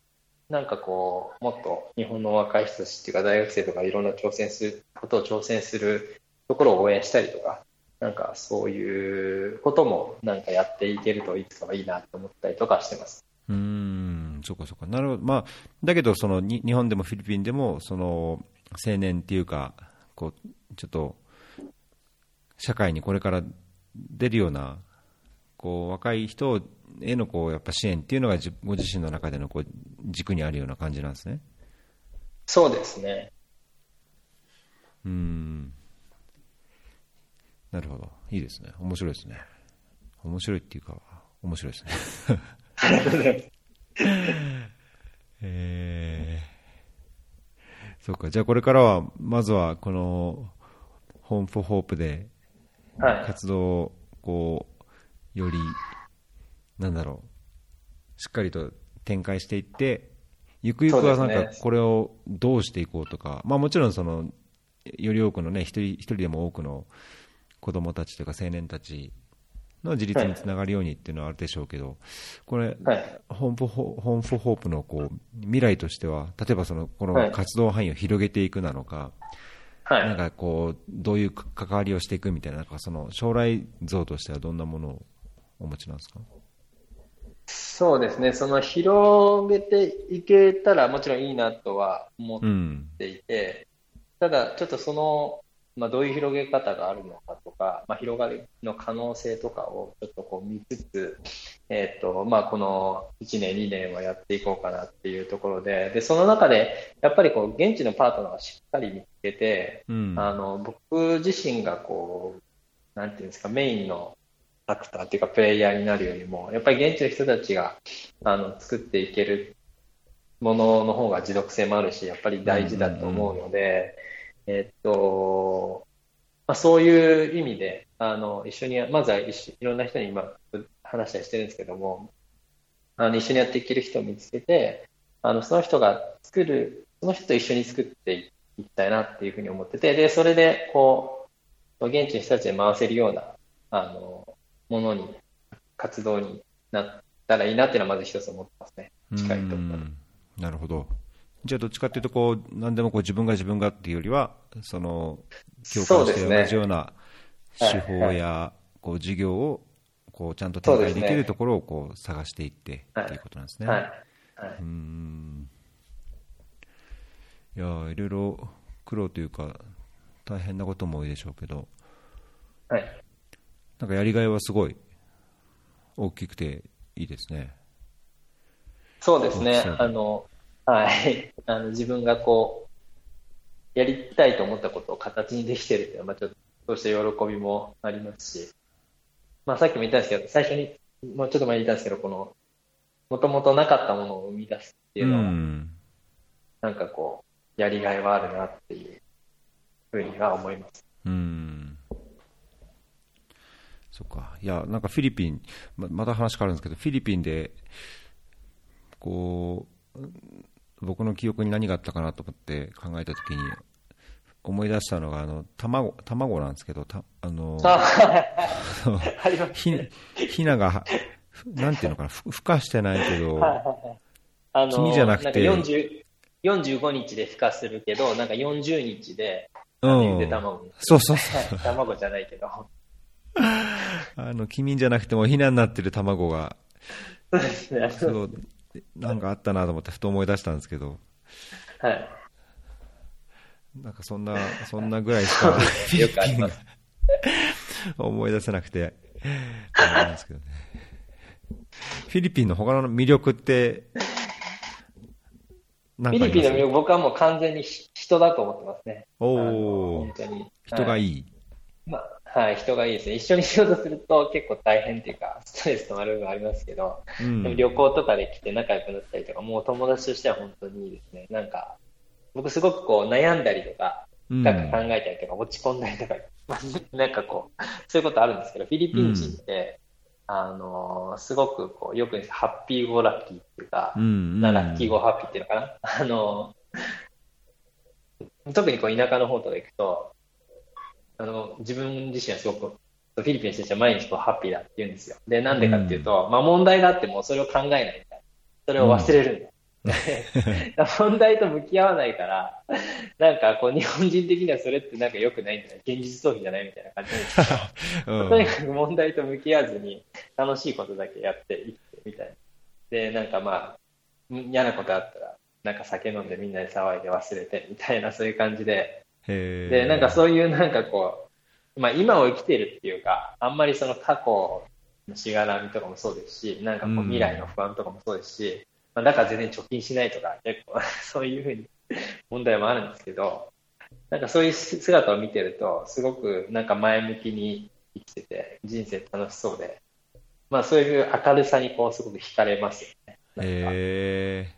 なんかこう、もっと日本の若い人たちっていうか、大学生とかいろんな挑戦する、ことを挑戦するところを応援したりとか、なんかそういうこともなんかやっていけるといつかはいいなと思ったりとかしてます。うん、そうかそうか。なるほど。まあ、だけど、その、に日本でもフィリピンでも、その、青年っていうか、こう、ちょっと、社会にこれから出るような、こう、若い人への、こう、やっぱ支援っていうのがじ、ご自身の中での、こう、軸にあるような感じなんですね。そうですね。うーん。なるほど。いいですね。面白いですね。面白いっていうか、面白いですね。えー、そうか、じゃあこれからは、まずはこの、ホーム・フォー・ホープではい。活動を、こう、より、なんだろう、しっかりと展開していって、ゆくゆくはなんかこれをどうしていこうとか、まあもちろんその、より多くのね、一人一人でも多くの子供たちというか青年たちの自立につながるようにっていうのはあるでしょうけど、これ、はい。ホームフォホホームフォホープのこう未来としては、例えばそのこはいの活動範囲を広げていくなのか、はい。なんかこうどういう関わりをしていくみたいな、なんかその将来像としてはどんなものをお持ちなんですか？そうですね。その広げていけたらもちろんいいなとは思っうん、ていて、ただちょっとそのまあ、どういう広げ方があるのかとか、まあ、広がりの可能性とかをちょっとこう見つつ、えーとまあ、この1年、2年はやっていこうかなっていうところで、でその中でやっぱりこう現地のパートナーをしっかり見つけて、うん、あの僕自身がこう、なんていうんですか、メインのアクターっていうかプレイヤーになるよりも、やっぱり現地の人たちがあの作っていけるものの方が持続性もあるし、やっぱり大事だと思うので、えっと、まあ、そういう意味で、あの、一緒に、まずは一緒いろんな人に今話したりしてるんですけども、あの、一緒にやっていける人を見つけて、あの、その人が作る、その人と一緒に作っていきたいなっていうふうに思ってて、で、それで、こう、現地の人たちで回せるような、あの、ものに、活動になったらいいなっていうのはまず一つ思ってますね。近いと。なるほど。じゃあどっちかというとこう、何でもこう自分が自分がっていうよりは、その共感して同じような手法やこう事業をこうちゃんと展開できるところをこう探していってっていうことなんですね。はい。はい。うん。いやいろいろ苦労というか、大変なことも多いでしょうけど、はい、なんかやりがいはすごい大きくていいですね。そうですね。あの、はい。あの、自分がこう、やりたいと思ったことを形にできてるっていうのは、まあちょっと、そうした喜びもありますし、まあさっきも言ったんですけど、最初に、もうちょっと前に言ったんですけど、この、もともとなかったものを生み出すっていうのは、うん、なんかこう、やりがいはあるなっていうふうには思います。うん。そっか。いや、なんかフィリピン、ままた話変わるんですけど、フィリピンで、こう、僕の記憶に何があったかなと思って考えたときに、思い出したのが、あの、卵、卵なんですけど、たあの、ひ、ひなが、なんていうのかな、ふ、孵化してないけど、あの黄身じゃなくて、なんか45日で孵化するけど、なんか40日で、うん、ゆで卵。そうそうそう。卵じゃないけど。あの、黄身じゃなくても、ひなになってる卵が、そうですね。そう、なんかあったなと思ってふと思い出したんですけど、はい。なんかそんな、そんなぐらいしか、よくあります。思い出せなくて、あれなんですけどね。フィリピンの他の魅力って、フィリピンの魅力、僕はもう完全に人だと思ってますね。おお、本当に。人がいい。まあ、はい、人がいいですね。一緒に仕事すると結構大変っていうか、ストレスとまる部分ありますけど、うん、でも旅行とかで来て仲良くなったりとか、もう友達としては本当にいいですね。なんか、僕すごくこう悩んだりとか、深く考えたりとか、落ち込んだりとか、なんかこう、そういうことあるんですけど、フィリピン人って、うん、あのすごくこう、よくハッピーゴーラッキーっていうか、うんうん、ラッキーゴーハッピーっていうのかな？あの特にこう田舎の方とか行くと、あの、自分自身はすごく、フィリピンの人たちは毎日こうハッピーだって言うんですよ。で、なんでかっていうと、うん、まあ問題があってもそれを考えないみたいな。それを忘れるんだ。うん、問題と向き合わないから、なんかこう日本人的にはそれってなんか良くないんだよ。現実逃避じゃないみたいな感じなんですけど、うん、とにかく問題と向き合わずに楽しいことだけやっていってみたいな。で、なんかまあ、嫌なことあったら、なんか酒飲んでみんなで騒いで忘れてみたいなそういう感じで、で、なんかそういうなんかこう、まあ今を生きてるっていうか、あんまりその過去のしがらみとかもそうですし、なんかこう未来の不安とかもそうですし、まあだから全然貯金しないとか、結構 そういうふうに問題もあるんですけど、なんかそういう姿を見てると、すごくなんか前向きに生きてて、人生楽しそうで、まあそういう明るさにこうすごく惹かれますよね。へ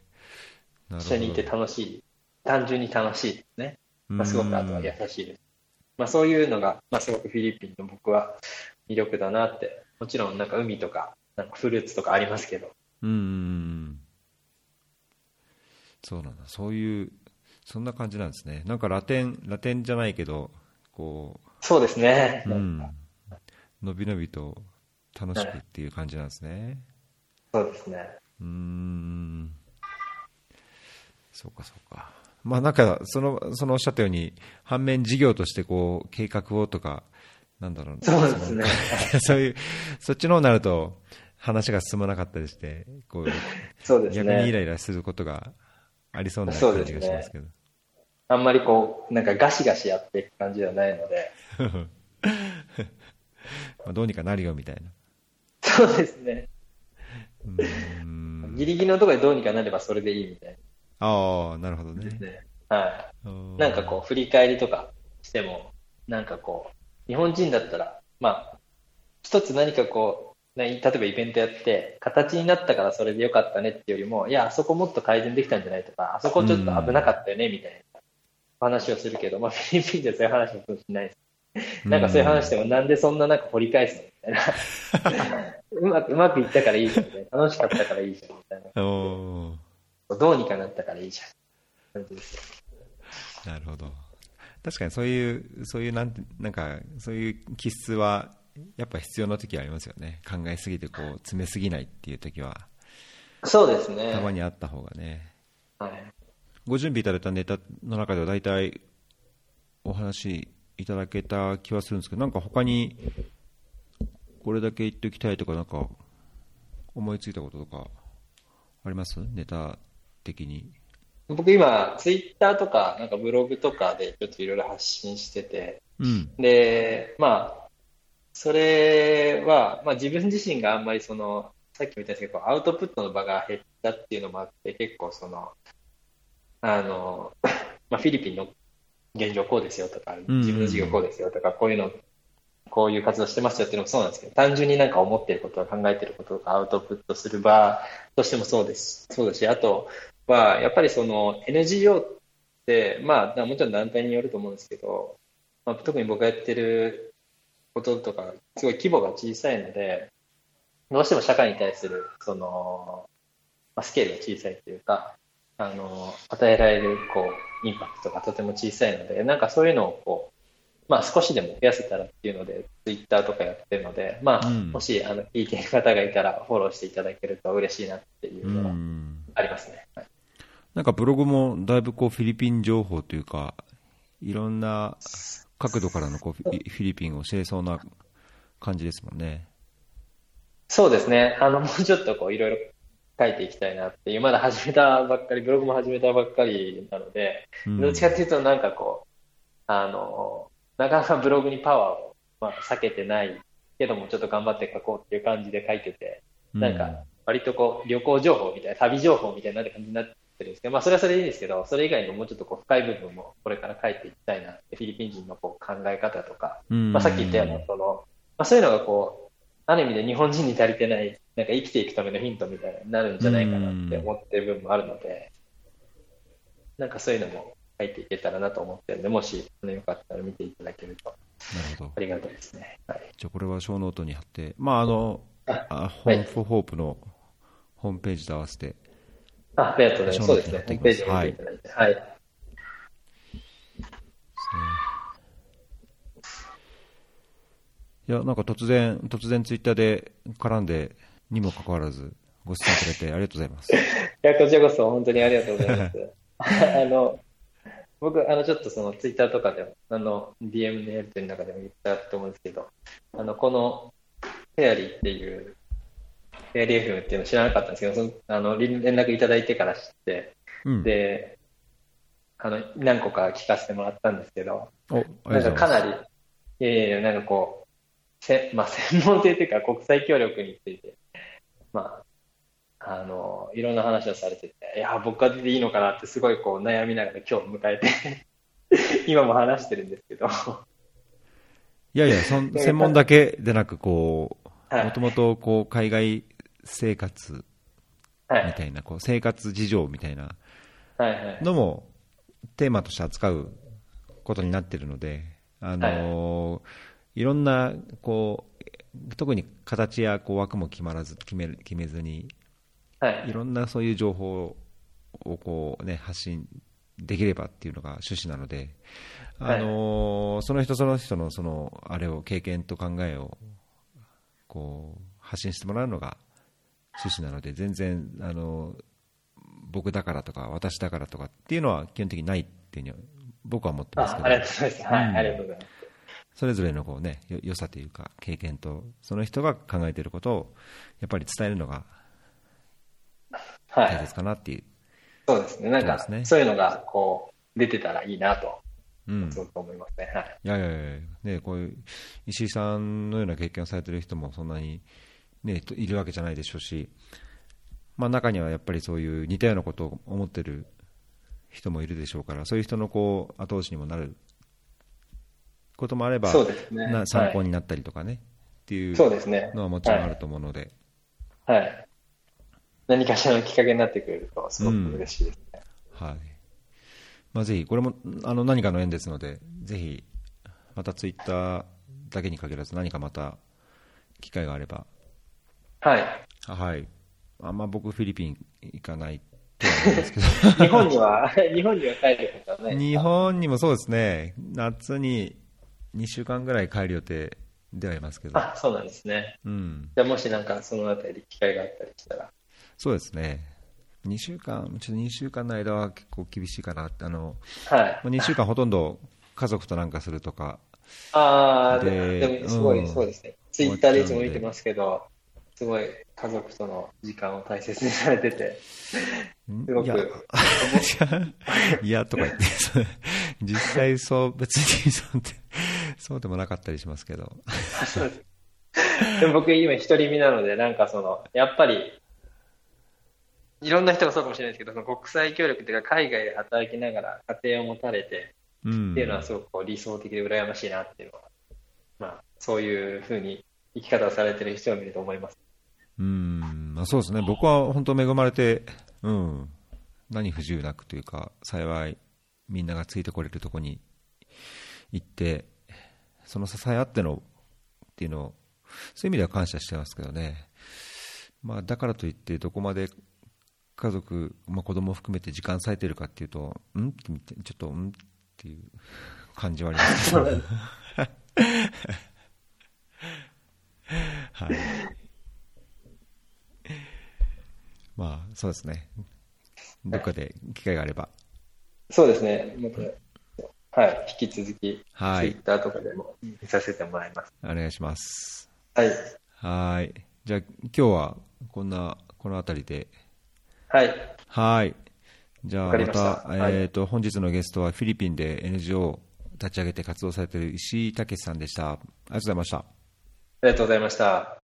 一緒にいて楽しい。単純に楽しいですね。まあ、すごくあとは優しいです。まあ、そういうのが、まあ、すごくフィリピンの僕は魅力だなって、もちろんなんか海とか、なんかフルーツとかありますけど。うん。そうなんだ。そういう、そんな感じなんですね。なんかラテン、ラテンじゃないけど、こう。そうですね。うん。のびのびと楽しくっていう感じなんですね。そうですね。うん。そうかそうか。まあなんか、その、そのおっしゃったように、反面事業としてこう、計画をとか、なんだろうそうですね。そういう、そっちの方になると、話が進まなかったりして、こう、そうですね。逆にイライラすることがありそうな感じがしますけど。あんまりこう、なんかガシガシやっていく感じではないので、まあどうにかなるよみたいな。そうですね。うーんギリギリのところでどうにかなればそれでいいみたいああ、なるほどな。ね。ねはうーい。なんかこう、振り返りとかしても、なんかこう、日本人だったら、まあ、一つ何かこう、ね例えばイベントやって、形になったからそれでよかったねっていうよりも、いや、あそこもっと改善できたんじゃないとか、あそこちょっと危なかったよねみたいな話をするけど、まあ、フィリピンではそういう話もしないです。なんかそういう話でも、なんでそんななんか掘り返すのみたいな。うまく、うまくいったからいいじゃんみたいな。楽しかったからいいじゃんみたいな。どうにかなったからいいじゃん。なるほど。確かにそういう、そういうなんて、なんか、そういう気質は、やっぱ必要な時はありますよね。考えすぎて、こう、詰めすぎないっていう時は、そうですね。たまにあった方がね。はい。ご準備いただいたネタの中では大体お話いただけた気はするんですけど、なんか他にこれだけ言っておきたいとか、なんか思いついたこととかあります？ネタ的に。僕今、ツイッターとか、なんかブログとかでちょっといろいろ発信してて、うん。で、まあ、それは、まあ自分自身があんまりその、さっきも言ったんですけど、アウトプットの場が減ったっていうのもあって、結構その、あの、まあフィリピンの現状こうですよとか、うん自分の事業こうですよとか、こういうの、こういう活動してますよっていうのもそうなんですけど、単純になんか思っていることは考えていることとかアウトプットする場としてもそうです。そうだし、あとは、やっぱりその NGO って、まあ、もちろん団体によると思うんですけど、まあ、特に僕がやってることとか、すごい規模が小さいので、どうしても社会に対する、その、まあ、スケールが小さいというか、あの、与えられる、こう、インパクトがとても小さいので、なんかそういうのを、こう、まあ少しでも増やせたらっていうので、ツイッターとかやってるので、まあ、うんもし、あの、聞いている方がいたら、フォローしていただけると嬉しいなっていううのはん。ありますね。はいなんかブログもだいぶこうフィリピン情報というか、いろんな角度からのこうフィリピンを知れそうな感じですもんね。そうですね。あの、もうちょっとこう、いろいろ書いていきたいなっていう、まだ始めたばっかり、ブログも始めたばっかりなので、うんどっちかっていうと、なんかこう、あの、なかなかブログにパワーを、まあ、避けてないけども、ちょっと頑張って書こうっていう感じで書いてて、なんか、割とこう、旅行情報みたいな、旅情報みたいな感じになってるんですけど、まあ、それはそれでいいんですけど、それ以外にももうちょっとこう、深い部分もこれから書いていきたいなって、フィリピン人のこう考え方とか、うんまあ、さっき言ったような、その、まあ、そういうのがこう、ある意味で日本人に足りてない、なんか生きていくためのヒントみたいになるんじゃないかなって思ってる部分もあるので、なんかそういうのも書いていけたらなと思ってるんで、もし、あのよかったら見ていただけるとなるほどあ。りがたいですね。はい。じゃあこれはショーノートに貼って、まああの、ああホームフォーホープのホームページと合わせて、あありがとうございます。そうですね。ホームページを見ていただいて。はい。いや、なんか突然、突然ツイッターで絡んで、にもかかわらず、ご出演くれてありがとうございます。いや、こちらこそ本当にありがとうございます。あの、僕、あの、ちょっとそのツイッターとかでも、あの、DM のやり取りの中でも言ったと思うんですけど、あの、この、フェアリーっていう、フェアリー FM っていうの知らなかったんですけど、その、あの、連連絡いただいてから知って、うん。で、あの、何個か聞かせてもらったんですけど、なん。かかなり、いやいや、なんかこう、せまあ、専門性というか国際協力について、まあ、あの、いろんな話をされてて、いや、僕が出ていいのかなってすごいこう悩みながら今日迎えて、今も話してるんですけど、いやいや、そん 専門だけでなく、こう、はいもともとこう海外生活はい、みたいな、こう生活事情みたいな。のもテーマとして扱うことになってるので、あのい、ろんなこう特に形やこう枠も決まらず決め決めずに、はい。いろんなそういう情報をこう、ね、発信できればっていうのが趣旨なので、あのその人その人のそのあれを経験と考えをこう発信してもらうのが趣旨なので全然あの僕だからとか私だからとかっていうのは基本的にないっていうふうに僕は思ってますけどあありがとうございます。はい、うんありがとうございます。それぞれのこう、ね、よ良さというか経験とその人が考えていることをやっぱり伝えるのがはい大。切かなっていう、そうですね。なんかね、そういうのが、こう、出てたらいいなと、うん。すごく思いますね。はい。いやいやいや、ね、こういう石井さんのような経験をされてる人もそんなに、ね、いるわけじゃないでしょうし、まあ、中にはやっぱりそういう似たようなことを思ってる人もいるでしょうから、そういう人のこう後押しにもなることもあれば、ね。な参考に、になったりとかね、っていう。のはもちろんあると思うので、はい。はい。何かしらのきっかけになってくれると、すごく嬉しいですね。はいまあ、ぜひ、これもあの何かの縁ですので、ぜひ、またツイッターだけに限らず、何かまた機会があれば、はい。はい。あんま僕、フィリピン行かないとは 思うんですけど、日本には、日本には帰ることはない日本にもそうですね、夏に2週間ぐらい帰る予定ではいますけど、あ、そうなんですね。うん、じゃあもしなんかそのあたり機会があったりしたら。そうですね、2週間、ちょっと2週間の間は結構厳しいかなって、あのはい。2週間ほとんど家族となんかするとか、ああ、ででもすごい、うんそうですね。ツイッターでいつも見てますけど、すごい家族との時間を大切にされてて、すごく。んいや、いやとか言って、実際そう、別にそうでそうでもなかったりしますけど、僕今一人身なので、なんかその、やっぱり、いろんな人がそうかもしれないですけど、その国際協力っていうか海外で働きながら家庭を持たれてうん。っていうのはすごく理想的で羨ましいなっていうのは、まあそういうふうに生き方をされてる人を見ると思います。うん、まあ、そうですね、僕は本当恵まれて、うん、何不自由なくというか、幸い、みんながついてこれるとこに行って、その支えあってのっていうのを、そういう意味では感謝してますけどね、まあ、だからといって、どこまで家族、まあ、子供を含めて時間割いてるかっていうと、んって見てちょっと、んっていう感じはありますけど、はい。まあ、そうですね。どっかで機会があれば。そうですね。はい、引き続き、はいツイッターとかでも見させてもらいます。お願いします。はい。はい。じゃあ、今日はこんな、この辺りで。はい。はい。じゃあ、またた、えっ、と、本日のゲストはフィリピンで NGO を立ち上げて活動されている石井武さんでした。ありがとうございました。ありがとうございました。